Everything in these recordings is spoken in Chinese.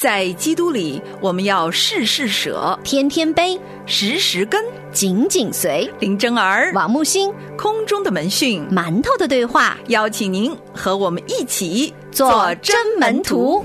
在基督里，我们要事事舍，天天悲，时时跟。紧紧随。林真儿，王木星，空中的门讯，馒头的对话，邀请您和我们一起做真门徒。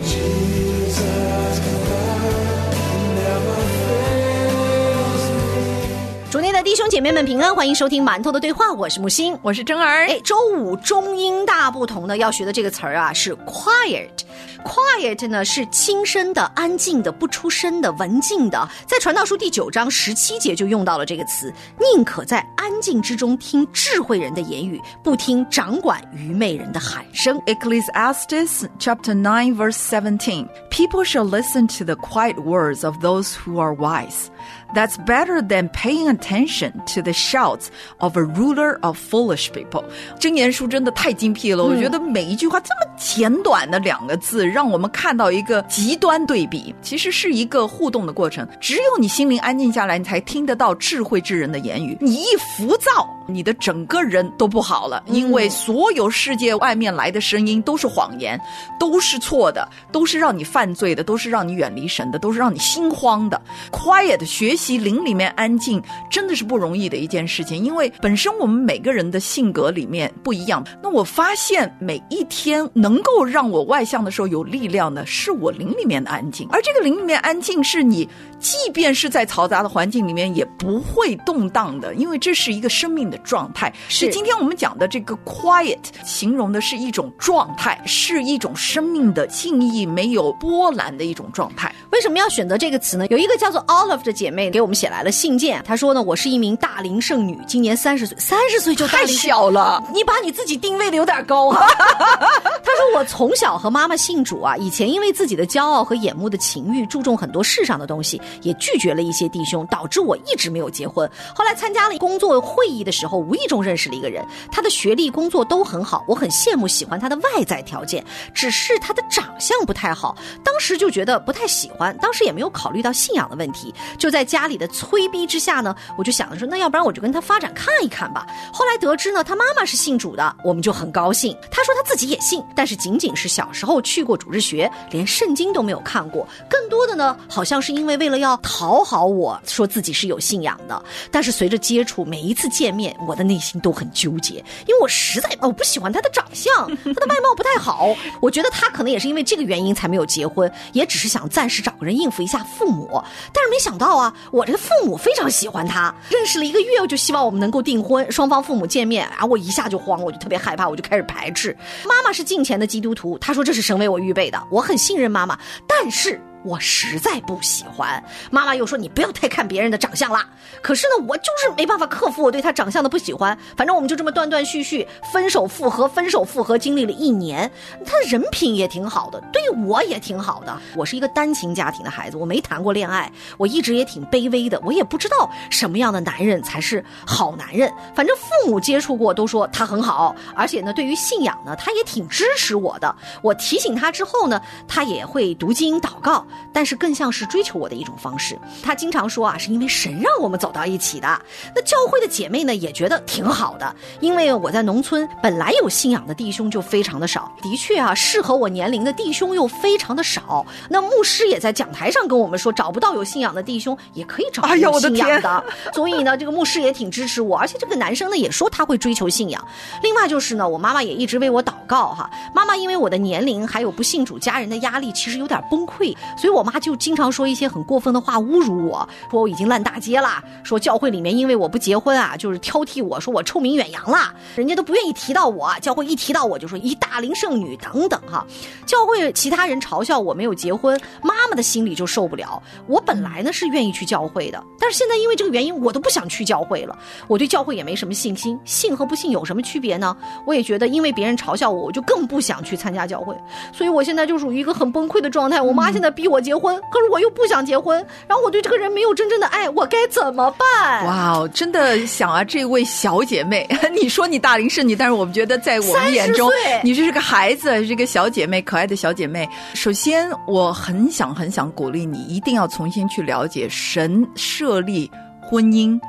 主内的弟兄姐妹们平安，欢迎收听馒头的对话，我是木星。我是真儿。哎，周五中英大不同的要学的这个词儿啊是 quiet。Quiet 呢是轻声的、安静的、不出声的、文静的。在传道书第九章十七节就用到了这个词，宁可在安静之中听智慧人的言语，不听掌管愚昧人的喊声。Ecclesiastes chapter nine verse seventeen. People shall listen to the quiet words of those who are wise. That's better than paying attention to the shouts of a ruler of foolish people. 真言书真的太精辟了，我觉得每一句话这么简短的两个字，让我们看到一个极端对比，其实是一个互动的过程。只有你心灵安静下来，你才听得到智慧之人的言语。你一浮躁，你的整个人都不好了，因为所有世界外面来的声音都是谎言，都是错的，都是让你犯罪的，都是让你远离神的，都是让你心慌的。Quiet 学习灵里面安静，真的是不容易的一件事情，因为本身我们每个人的性格里面不一样。那我发现每一天能够让我外向的时候有力量的，是我灵里面的安静，而这个灵里面安静是你，即便是在嘈杂的环境里面也不会动荡的，因为这是一个生命的状态。是今天我们讲的这个 quiet，形容的是一种状态，是一种生命的静谧、没有波澜的一种状态。为什么要选择这个词呢？有一个叫做 Olive 的姐妹给我们写来了信件，她说呢，我是一名大龄剩女，今年三十岁，三十岁就大太小了，你把你自己定位的有点高啊！说我从小和妈妈信主啊，以前因为自己的骄傲和眼目的情欲，注重很多世上的东西，也拒绝了一些弟兄，导致我一直没有结婚。后来参加了工作会议的时候，无意中认识了一个人，他的学历、工作都很好，我很羡慕，喜欢他的外在条件，只是他的长相不太好，当时就觉得不太喜欢，当时也没有考虑到信仰的问题，就在家里的催逼之下呢，我就想着说，那要不然我就跟他发展看一看吧。后来得知呢，他妈妈是信主的，我们就很高兴。他说他自己也信，但但是仅仅是小时候去过主日学，连圣经都没有看过。更多的呢，好像是因为为了要讨好我，说自己是有信仰的。但是随着接触，每一次见面，我的内心都很纠结，因为我实在我不喜欢他的长相，他的外貌不太好。我觉得他可能也是因为这个原因才没有结婚，也只是想暂时找个人应付一下父母。但是没想到啊，我这个父母非常喜欢他，认识了一个月，我就希望我们能够订婚，双方父母见面啊，我一下就慌，我就特别害怕，我就开始排斥。妈妈是近前的基督徒，他说这是神为我预备的，我很信任妈妈，但是。我实在不喜欢，妈妈又说你不要太看别人的长相啦。可是呢，我就是没办法克服我对他长相的不喜欢。反正我们就这么断断续续，分手复合，分手复合，经历了一年。他人品也挺好的，对我也挺好的。我是一个单亲家庭的孩子，我没谈过恋爱，我一直也挺卑微的，我也不知道什么样的男人才是好男人。反正父母接触过都说他很好，而且呢，对于信仰呢，他也挺支持我的。我提醒他之后呢，他也会读经祷告。但是更像是追求我的一种方式。他经常说啊，是因为神让我们走到一起的。那教会的姐妹呢，也觉得挺好的，因为我在农村本来有信仰的弟兄就非常的少，的确啊，适合我年龄的弟兄又非常的少。那牧师也在讲台上跟我们说，找不到有信仰的弟兄，也可以找有信仰的。所以呢，这个牧师也挺支持我，而且这个男生呢也说他会追求信仰。另外就是呢，我妈妈也一直为我祷告哈。妈妈因为我的年龄还有不信主家人的压力，其实有点崩溃，所所以我妈就经常说一些很过分的话侮辱我，说我已经烂大街啦，说教会里面因为我不结婚啊，就是挑剔我说我臭名远扬啦，人家都不愿意提到我，教会一提到我就说一大龄剩女等等哈。教会其他人嘲笑我没有结婚，妈妈的心里就受不了。我本来呢是愿意去教会的，但是现在因为这个原因，我都不想去教会了。我对教会也没什么信心，信和不信有什么区别呢？我也觉得因为别人嘲笑我，我就更不想去参加教会。所以我现在就属于一个很崩溃的状态。我妈现在逼我结婚，可是我又不想结婚，然后我对这个人没有真正的爱，我该怎么办？哇哦，真的想啊，这位小姐妹，你说你大龄剩女，但是我们觉得在我们眼中，你这是个孩子，是个小姐妹，可爱的小姐妹。首先，我很想很想鼓励你，一定要重新去了解神设立婚姻、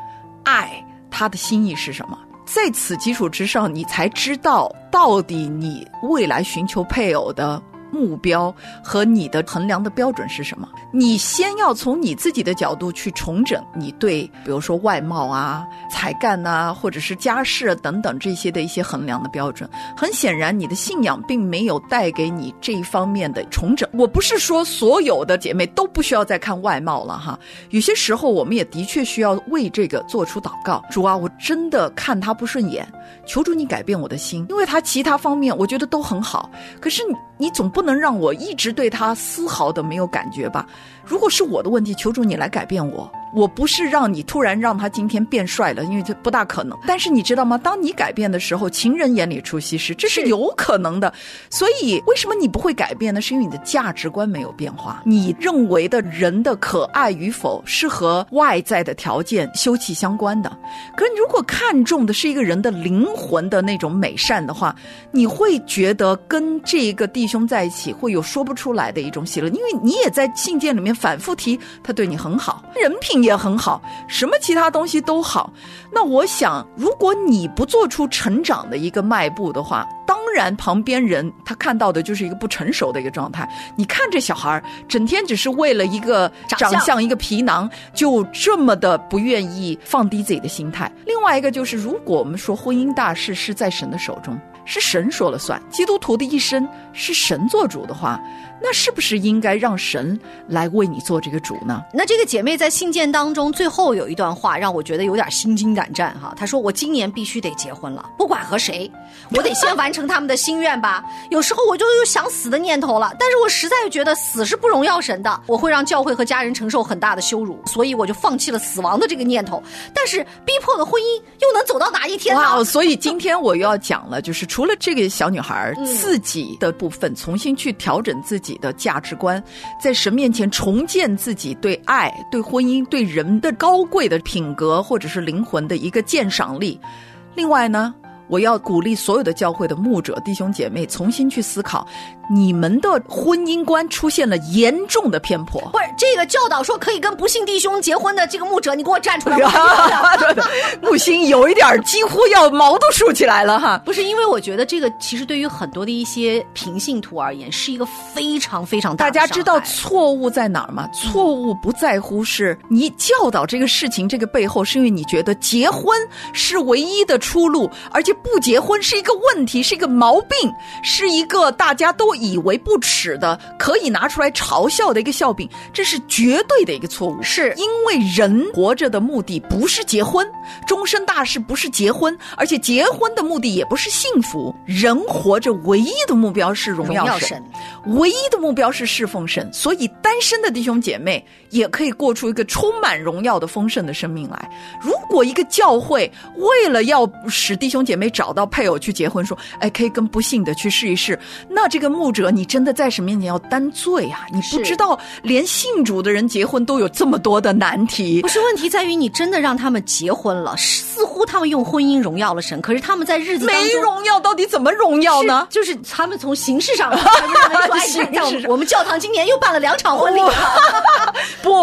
爱他的心意是什么。在此基础之上，你才知道到底你未来寻求配偶的目标和你的衡量的标准是什么？你先要从你自己的角度去重整你对，比如说外貌啊、才干呐、或者是家世等等这些的一些衡量的标准。很显然，你的信仰并没有带给你这一方面的重整。我不是说所有的姐妹都不需要再看外貌了哈，有些时候我们也的确需要为这个做出祷告。主啊，我真的看他不顺眼，求主你改变我的心，因为他其他方面我觉得都很好，可是你你总不能让我一直对他丝毫的没有感觉吧？如果是我的问题，求助你来改变我。我不是让你突然让他今天变帅了，因为这不大可能。但是你知道吗？当你改变的时候，情人眼里出西施，这是有可能的。所以为什么你不会改变呢？是因为你的价值观没有变化。你认为的人的可爱与否是和外在的条件休戚相关的。可是你如果看重的是一个人的灵魂的那种美善的话，你会觉得跟这个弟兄在一起会有说不出来的一种喜乐，因为你也在信件里面反复提他对你很好，人品。也很好，什么其他东西都好。那我想，如果你不做出成长的一个迈步的话，当然旁边人他看到的就是一个不成熟的一个状态。你看这小孩儿整天只是为了一个长相、一个皮囊，就这么的不愿意放低自己的心态。另外一个就是，如果我们说婚姻大事是在神的手中，是神说了算，基督徒的一生是神做主的话。那是不是应该让神来为你做这个主呢？那这个姐妹在信件当中最后有一段话，让我觉得有点心惊胆战哈。她说：“我今年必须得结婚了，不管和谁，我得先完成他们的心愿吧。有时候我就有想死的念头了，但是我实在觉得死是不荣耀神的，我会让教会和家人承受很大的羞辱，所以我就放弃了死亡的这个念头。但是逼迫的婚姻又能走到哪一天呢？哇！所以今天我又要讲了，就是除了这个小女孩自己的部分，重新去调整自己。”己的价值观，在神面前重建自己对爱、对婚姻、对人的高贵的品格，或者是灵魂的一个鉴赏力。另外呢？我要鼓励所有的教会的牧者弟兄姐妹重新去思考，你们的婚姻观出现了严重的偏颇。不是这个教导说可以跟不幸弟兄结婚的这个牧者，你给我站出来！木星有一点几乎要毛都竖起来了哈。不是因为我觉得这个其实对于很多的一些平信徒而言是一个非常非常大。大家知道错误在哪儿吗？错误不在乎是你教导这个事情这个背后，是因为你觉得结婚是唯一的出路，而且。不结婚是一个问题，是一个毛病，是一个大家都以为不耻的、可以拿出来嘲笑的一个笑柄，这是绝对的一个错误。是因为人活着的目的不是结婚，终身大事不是结婚，而且结婚的目的也不是幸福。人活着唯一的目标是荣耀神，唯一的目标是侍奉神。所以单身的弟兄姐妹也可以过出一个充满荣耀的丰盛的生命来。如果一个教会为了要使弟兄姐妹找到配偶去结婚，说，哎，可以跟不幸的去试一试。那这个牧者，你真的在神面前要担罪啊！你不知道，连信主的人结婚都有这么多的难题。不是问题在于你真的让他们结婚了，似乎他们用婚姻荣耀了神，可是他们在日子没荣耀，到底怎么荣耀呢？就是他们从形式上，形式上，我们教堂今年又办了两场婚礼。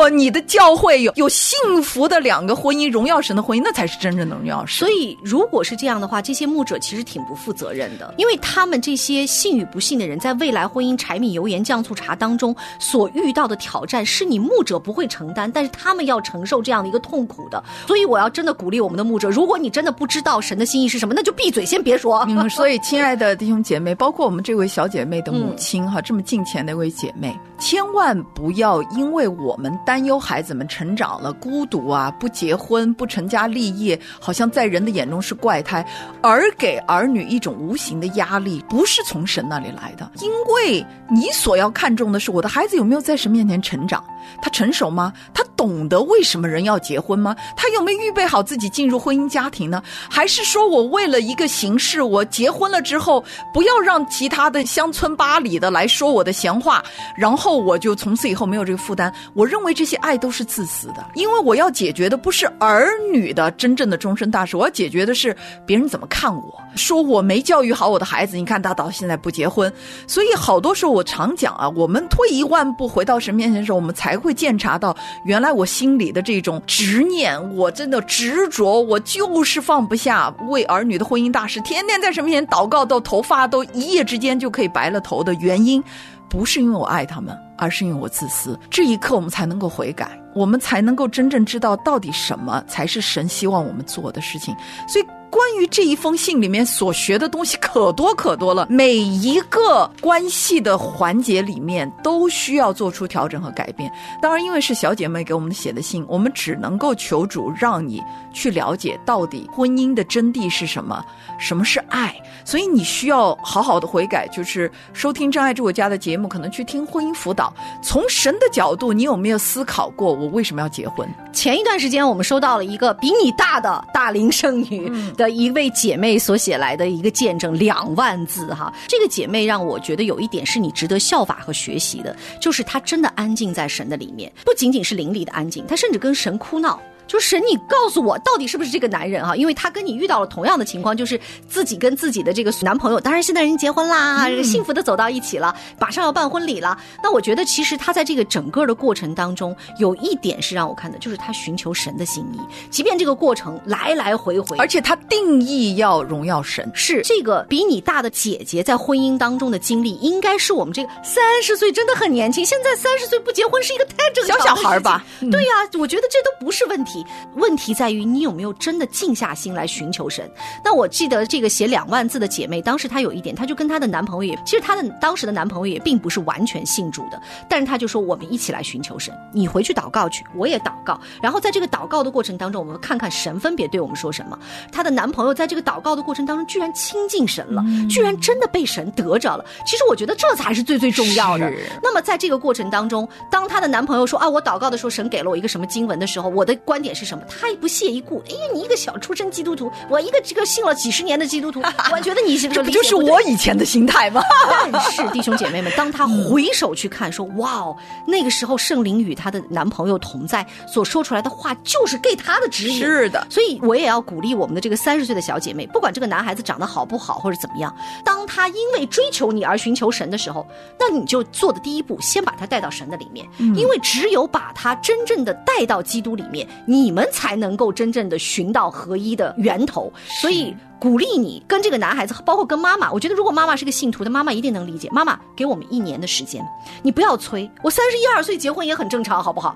不，你的教会有有幸福的两个婚姻，荣耀神的婚姻，那才是真正的荣耀神。所以，如果是这样的话，这这些牧者其实挺不负责任的，因为他们这些信与不信的人，在未来婚姻柴米油盐酱醋茶当中所遇到的挑战，是你牧者不会承担，但是他们要承受这样的一个痛苦的。所以，我要真的鼓励我们的牧者，如果你真的不知道神的心意是什么，那就闭嘴，先别说。嗯，所以，亲爱的弟兄姐妹，包括我们这位小姐妹的母亲哈，这么近前的一位姐妹，千万不要因为我们担忧孩子们成长了孤独啊，不结婚不成家立业，好像在人的眼中是怪胎。而给儿女一种无形的压力，不是从神那里来的，因为你所要看重的是我的孩子有没有在神面前成长，他成熟吗？他懂得为什么人要结婚吗？他有没有预备好自己进入婚姻家庭呢？还是说我为了一个形式，我结婚了之后，不要让其他的乡村八里的来说我的闲话，然后我就从此以后没有这个负担？我认为这这些爱都是自私的，因为我要解决的不是儿女的真正的终身大事，我要解决的是别人怎么。看我说我没教育好我的孩子，你看他到现在不结婚，所以好多时候我常讲啊，我们退一万步回到神面前的时候，我们才会鉴察到原来我心里的这种执念，我真的执着，我就是放不下为儿女的婚姻大事，天天在神面前祷告，到头发都一夜之间就可以白了头的原因。不是因为我爱他们，而是因为我自私。这一刻，我们才能够悔改，我们才能够真正知道到底什么才是神希望我们做的事情。所以。关于这一封信里面所学的东西可多可多了，每一个关系的环节里面都需要做出调整和改变。当然，因为是小姐妹给我们写的信，我们只能够求主让你去了解到底婚姻的真谛是什么，什么是爱。所以你需要好好的悔改，就是收听《真爱住我家》的节目，可能去听婚姻辅导。从神的角度，你有没有思考过我为什么要结婚？前一段时间，我们收到了一个比你大的大龄剩女。的一位姐妹所写来的一个见证，两万字哈。这个姐妹让我觉得有一点是你值得效法和学习的，就是她真的安静在神的里面，不仅仅是灵里的安静，她甚至跟神哭闹。就神，你告诉我到底是不是这个男人哈？因为他跟你遇到了同样的情况，就是自己跟自己的这个男朋友，当然现在人结婚啦，幸福的走到一起了，马上要办婚礼了。那我觉得其实他在这个整个的过程当中，有一点是让我看的，就是他寻求神的心意，即便这个过程来来回回，而且他定义要荣耀神。是这个比你大的姐姐在婚姻当中的经历，应该是我们这个三十岁真的很年轻，现在三十岁不结婚是一个太正常小小孩吧？对呀，我觉得这都不是问题。问题在于你有没有真的静下心来寻求神？那我记得这个写两万字的姐妹，当时她有一点，她就跟她的男朋友也，其实她的当时的男朋友也并不是完全信主的，但是她就说我们一起来寻求神，你回去祷告去，我也祷告，然后在这个祷告的过程当中，我们看看神分别对我们说什么。她的男朋友在这个祷告的过程当中，居然亲近神了，居然真的被神得着了。其实我觉得这才是最最重要的。那么在这个过程当中，当她的男朋友说啊，我祷告的时候，神给了我一个什么经文的时候，我的观点是什么？他也不屑一顾。哎呀，你一个小出身基督徒，我一个这个信了几十年的基督徒，我觉得你是这不就是我以前的心态吗？但是弟兄姐妹们，当他回首去看，说哇哦，那个时候圣灵与她的男朋友同在，所说出来的话就是给她的指引。是的，所以我也要鼓励我们的这个三十岁的小姐妹，不管这个男孩子长得好不好或者怎么样，当他因为追求你而寻求神的时候，那你就做的第一步，先把他带到神的里面，因为只有把他真正的带到基督里面，你们才能够真正的寻到合一的源头。所以鼓励你跟这个男孩子，包括跟妈妈，我觉得如果妈妈是个信徒的妈妈，一定能理解。妈妈，给我们一年的时间，你不要催，我三十一二岁结婚也很正常，好不好？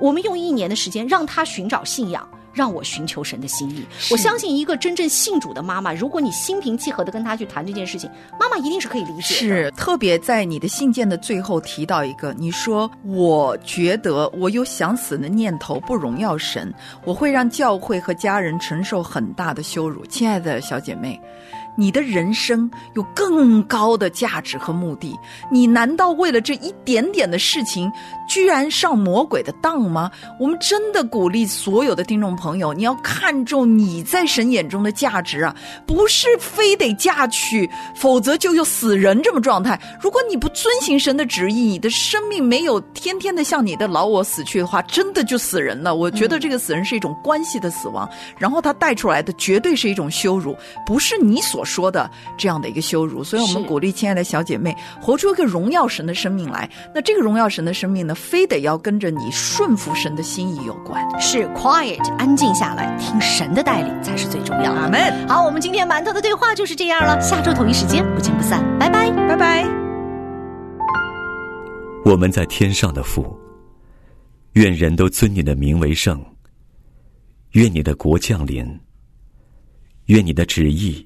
我们用一年的时间让他寻找信仰。让我寻求神的心意。我相信一个真正信主的妈妈，如果你心平气和的跟她去谈这件事情，妈妈一定是可以理解的。是，特别在你的信件的最后提到一个，你说我觉得我有想死的念头，不荣耀神，我会让教会和家人承受很大的羞辱。亲爱的小姐妹。你的人生有更高的价值和目的，你难道为了这一点点的事情，居然上魔鬼的当吗？我们真的鼓励所有的听众朋友，你要看重你在神眼中的价值啊，不是非得嫁娶，否则就有死人这么状态。如果你不遵行神的旨意，你的生命没有天天的向你的老我死去的话，真的就死人了。我觉得这个死人是一种关系的死亡，然后他带出来的绝对是一种羞辱，不是你所。说的这样的一个羞辱，所以我们鼓励亲爱的小姐妹活出一个荣耀神的生命来。那这个荣耀神的生命呢，非得要跟着你顺服神的心意有关。是 quiet，安静下来听神的带领才是最重要的。阿门。好，我们今天馒头的对话就是这样了。下周同一时间不见不散，拜拜，拜拜。我们在天上的父，愿人都尊你的名为圣。愿你的国降临。愿你的旨意。